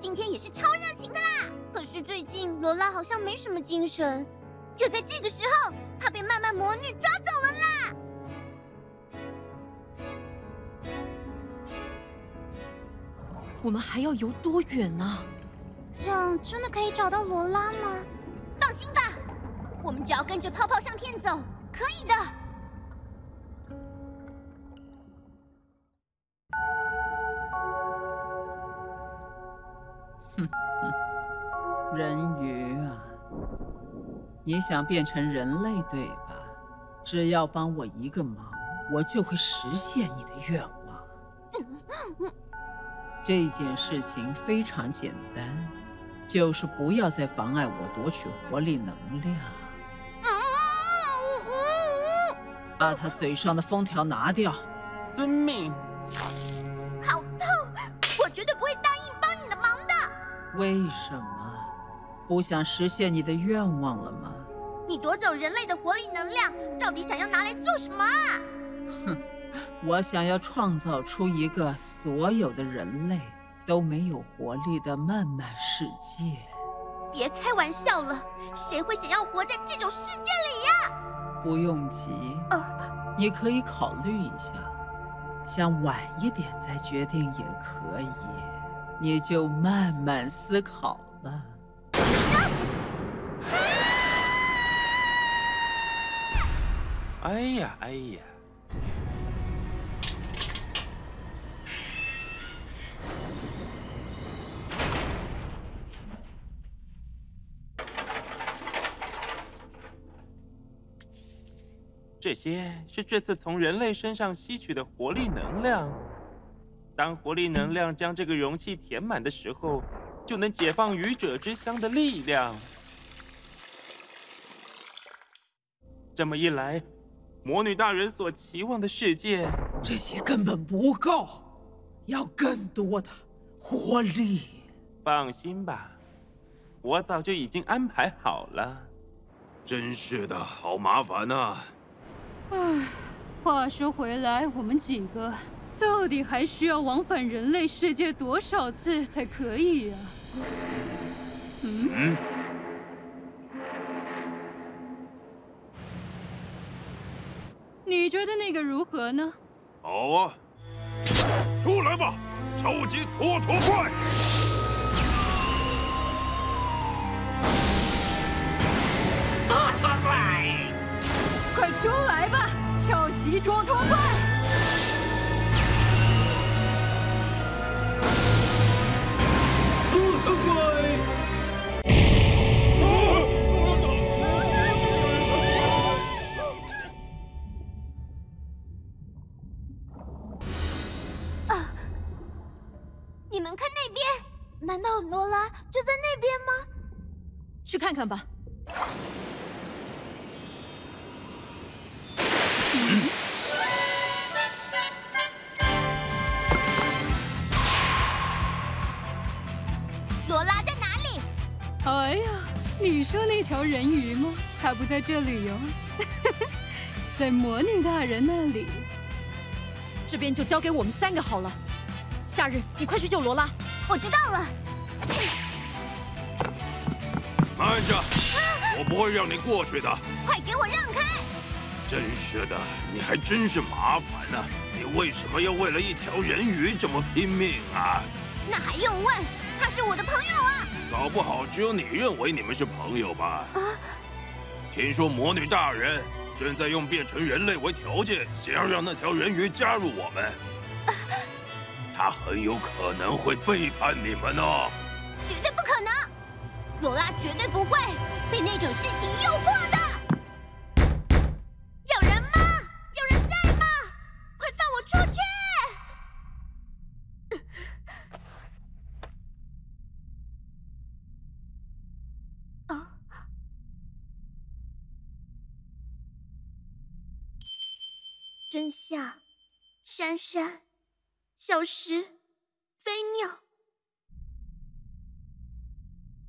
今天也是超热情的啦，可是最近罗拉好像没什么精神。就在这个时候，她被漫漫魔女抓走了啦！我们还要游多远呢？这样真的可以找到罗拉吗？放心吧，我们只要跟着泡泡相片走，可以的。人鱼啊，你想变成人类对吧？只要帮我一个忙，我就会实现你的愿望。这件事情非常简单，就是不要再妨碍我夺取活力能量。把他嘴上的封条拿掉。遵命。好痛！我绝对不会答应帮你的忙的。为什么？不想实现你的愿望了吗？你夺走人类的活力能量，到底想要拿来做什么啊？我想要创造出一个所有的人类都没有活力的漫漫世界。别开玩笑了，谁会想要活在这种世界里呀？不用急，你可以考虑一下，想晚一点再决定也可以，你就慢慢思考吧。哎呀，哎呀！这些是这次从人类身上吸取的活力能量。当活力能量将这个容器填满的时候，就能解放愚者之乡的力量。这么一来，魔女大人所期望的世界，这些根本不够，要更多的活力。放心吧，我早就已经安排好了。真是的，好麻烦呐！唉，话说回来，我们几个到底还需要往返人类世界多少次才可以呀？嗯？嗯？你觉得那个如何呢？好啊，出来吧，超级拖拖怪！拖拖怪，快出来吧，超级拖拖怪！看那边，难道罗拉就在那边吗？去看看吧。罗拉在哪里？哎呀，你说那条人鱼吗？它不在这里哟、哦，在魔女大人那里。这边就交给我们三个好了。夏日，你快去救罗拉。我知道了。慢着，我不会让你过去的。快给我让开！真是的，你还真是麻烦呢。你为什么要为了一条人鱼这么拼命啊？那还用问？他是我的朋友啊！搞不好只有你认为你们是朋友吧？啊！听说魔女大人正在用变成人类为条件，想要让那条人鱼加入我们。啊、他很有可能会背叛你们哦。绝对不可能！罗拉绝对不会被那种事情诱惑的。有人吗？有人在吗？快放我出去！真相，珊珊，小石，飞鸟，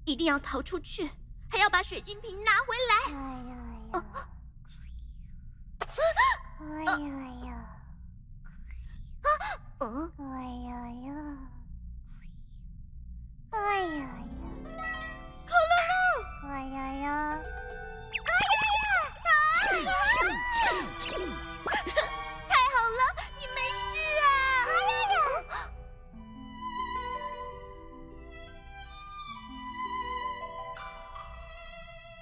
一定要逃出去，还要把水晶瓶拿回来。哦，哎呀呀！啊，哦，哎呀呀！哎呀呀！哎呀呀！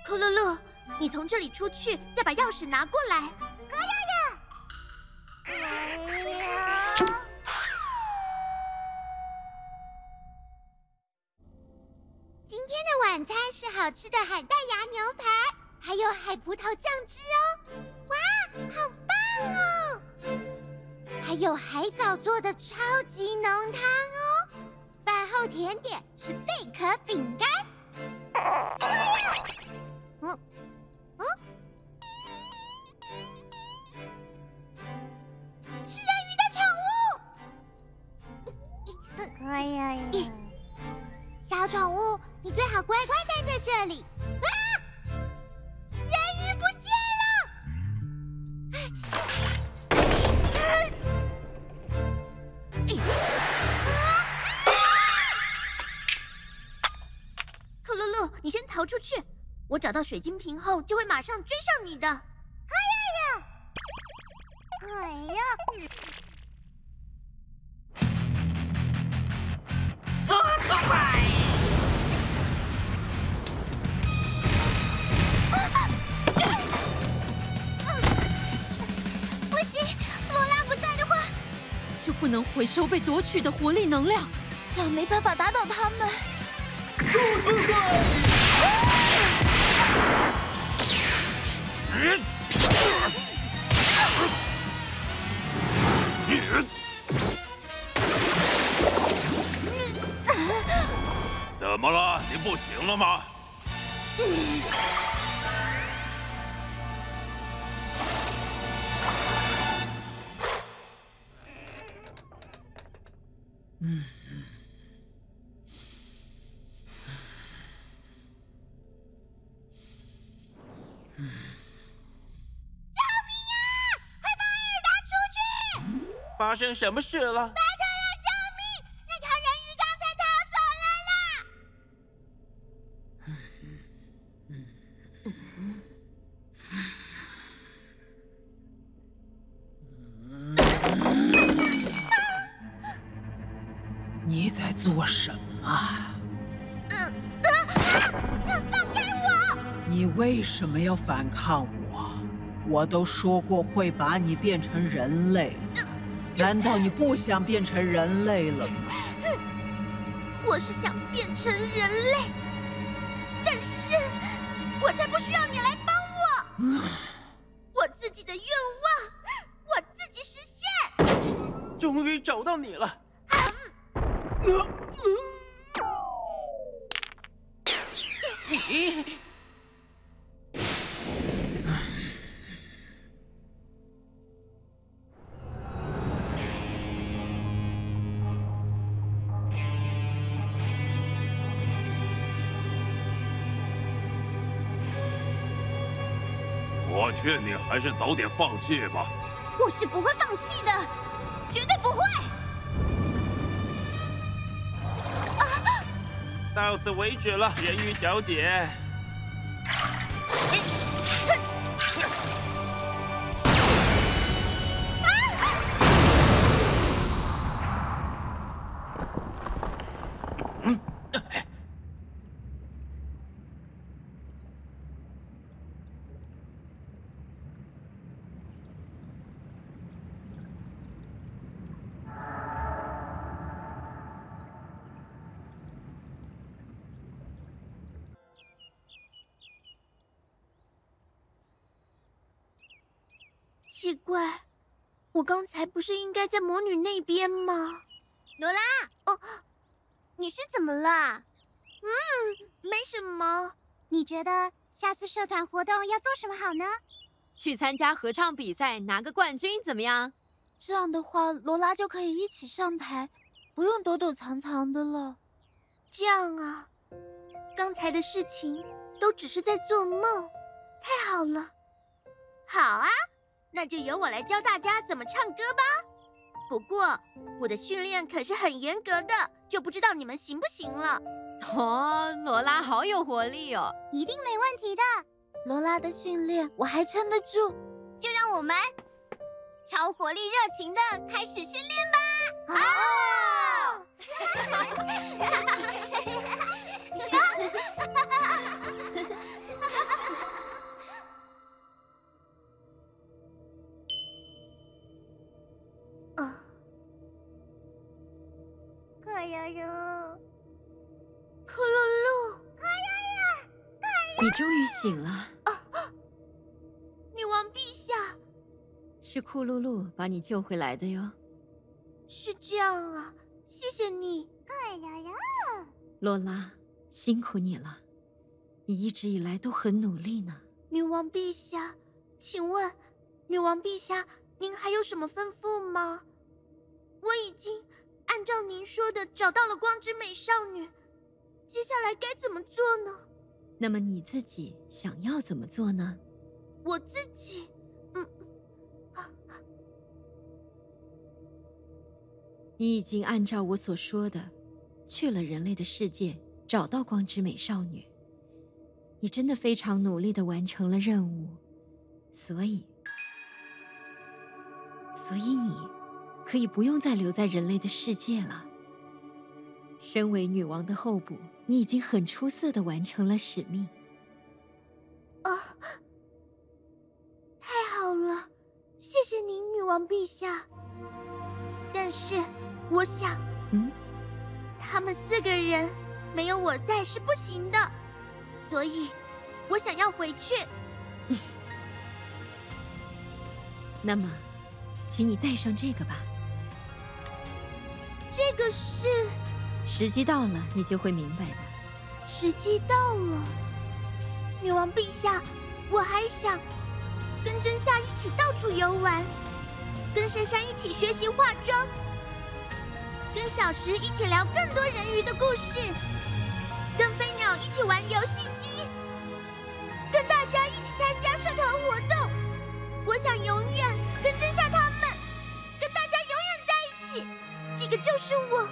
可乐乐，你从这里出去，再把钥匙拿过来。哥呀呀！哎呀！今天的晚餐是好吃的海带芽牛排，还有海葡萄酱汁哦。哇，好棒哦！还有海藻做的超级浓汤哦。饭后甜点是贝壳饼干。哎呀呀！小宠物，你最好乖乖待在这里。啊！人鱼不见了！可露露，你先逃出去。我找到水晶瓶后，就会马上追上你的。哎呀呀！哎呀！就不能回收被夺取的活力能量，这样没办法打倒他们。特特快！怎么了？你不行了吗？嗯。发生什么事了？拜托了，救命！那条人鱼刚才逃走了啦！你在做什么？放开我！你为什么要反抗我？我都说过会把你变成人类。难道你不想变成人类了吗？我是想变成人类，但是我才不需要你来帮我。我自己的愿望，我自己实现。终于找到你了。劝你还是早点放弃吧。我是不会放弃的，绝对不会。到此为止了，人鱼小姐。奇我刚才不是应该在魔女那边吗？罗拉，哦，你是怎么了？嗯，没什么。你觉得下次社团活动要做什么好呢？去参加合唱比赛，拿个冠军怎么样？这样的话，罗拉就可以一起上台，不用躲躲藏藏的了。这样啊，刚才的事情都只是在做梦，太好了。好啊，那就由我来教大家怎么唱歌吧。不过我的训练可是很严格的，就不知道你们行不行了。哦，罗拉好有活力哦，一定没问题的。罗拉的训练我还撑得住，就让我们超活力热情的开始训练吧！哦！啊！库噜噜，可悠悠，你终于醒了。女王陛下，是库噜噜把你救回来的哟。是这样啊，谢谢你，可呀呀。罗拉，辛苦你了，你一直以来都很努力呢。女王陛下，请问，女王陛下，您还有什么吩咐吗？我已经按照您说的找到了光之美少女，接下来该怎么做呢？那么你自己想要怎么做呢？我自己，嗯，啊，你已经按照我所说的，去了人类的世界，找到光之美少女。你真的非常努力的完成了任务，所以，所以你可以不用再留在人类的世界了。身为女王的候补，你已经很出色的完成了使命。啊，太好了，谢谢您，女王陛下。但是，我想，嗯，他们四个人没有我在是不行的。所以，我想要回去。那么，请你带上这个吧。这个是……时机到了，你就会明白的。时机到了，女王陛下，我还想跟真夏一起到处游玩，跟珊珊一起学习化妆，跟小石一起聊更多人鱼的故事。跟飞鸟一起玩游戏机，跟大家一起参加社团活动。我想永远跟真夏他就是我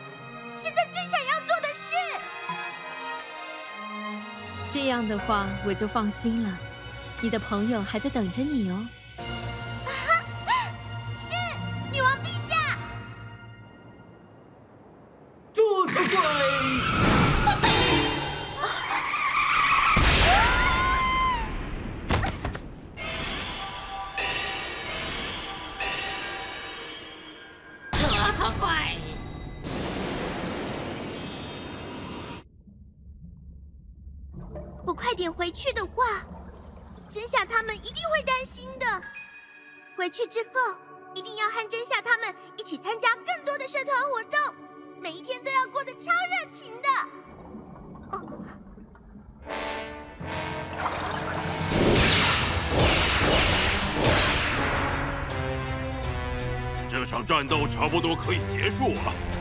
现在最想要做的事。这样的话，我就放心了。你的朋友还在等着你哦。快点回去的话，真夏他们一定会担心的。回去之后，一定要和真夏他们一起参加更多的社团活动，每一天都要过得超热情的。这场战斗差不多可以结束了。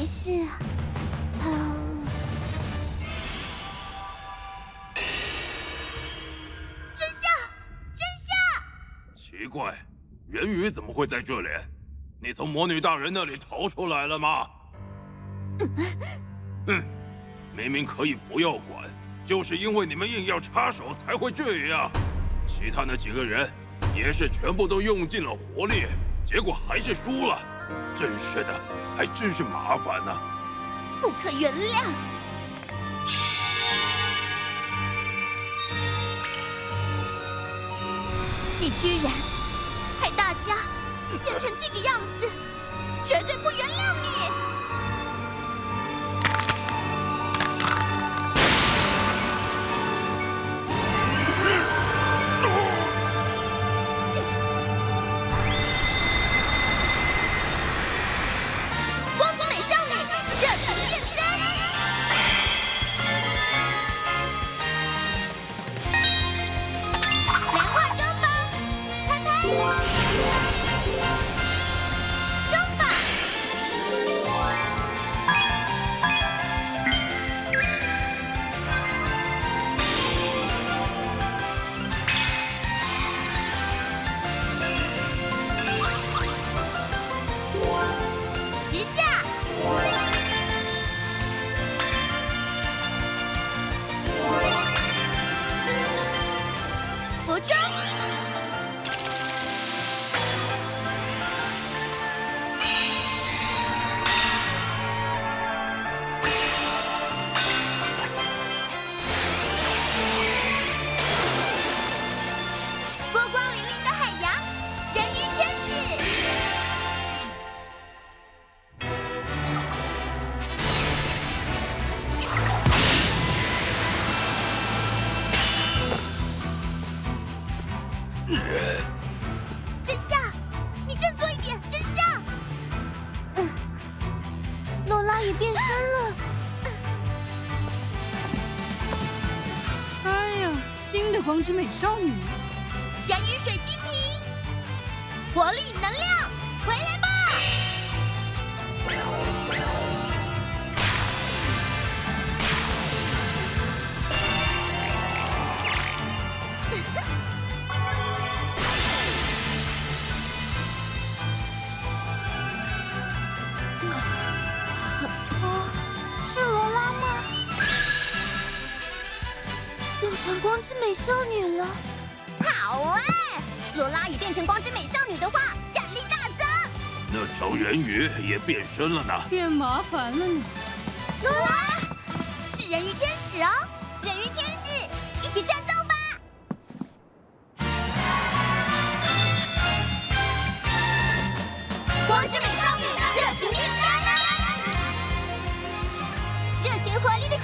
没事。好，真相，真相！奇怪，人鱼怎么会在这里？你从魔女大人那里逃出来了吗？哼，明明可以不要管，就是因为你们硬要插手才会这样。其他那几个人也是全部都用尽了活力，结果还是输了。真是的还真是麻烦呢不可原谅。你居然害大家变成这个样子绝对不原谅你。少女，光之美少女了。好哎！罗拉也变成光之美少女的话，战力大增。那条人鱼也变身了呢。变麻烦了呢。罗拉是人鱼天使哦，人鱼天使，一起战斗吧！光之美少女，热情变身啊！热情活力的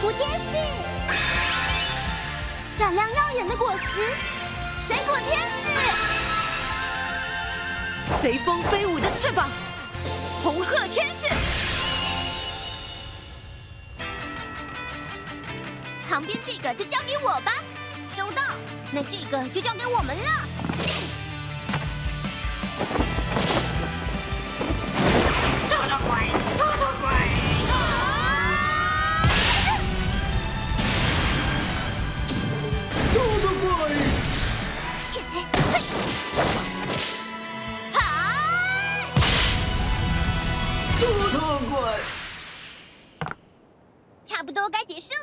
珊瑚天使，闪亮耀眼的果实，水果天使。随风飞舞的翅膀，红鹤天使。旁边这个就交给我吧。收到，那这个就交给我们了。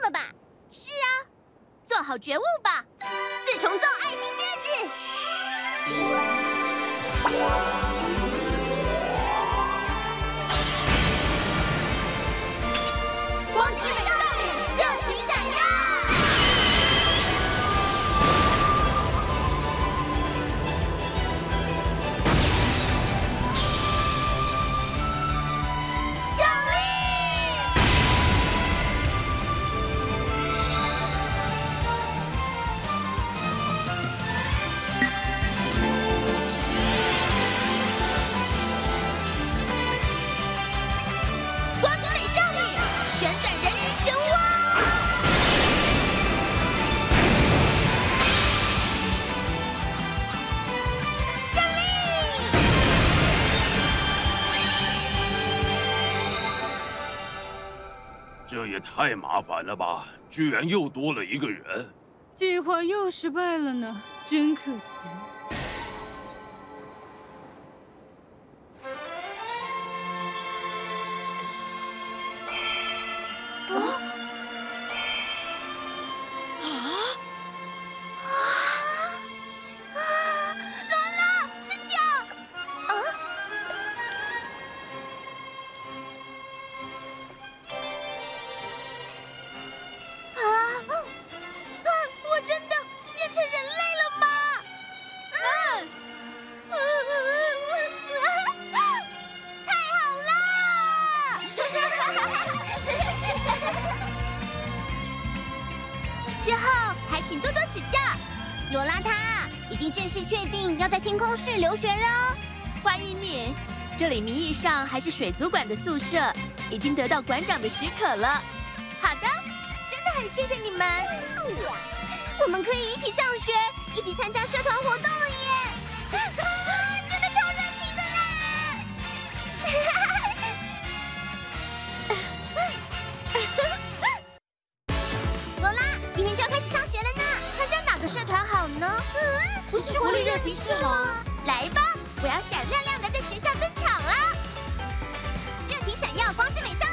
了吧？是啊，做好觉悟吧。四重奏爱心戒指。太麻烦了吧！居然又多了一个人。计划又失败了呢，真可惜。室留学了。欢迎你，这里名义上还是水族馆的宿舍，已经得到馆长的许可了。好的，真的很谢谢你们。我们可以一起上学，一起参加社团活动了耶！真的超热情的啦！罗拉，今天就要开始上学了呢，参加哪个社团好呢？嗯，不是活力热情社吗？来吧，我要闪亮亮的在学校登场啦！热情闪耀，光之美少。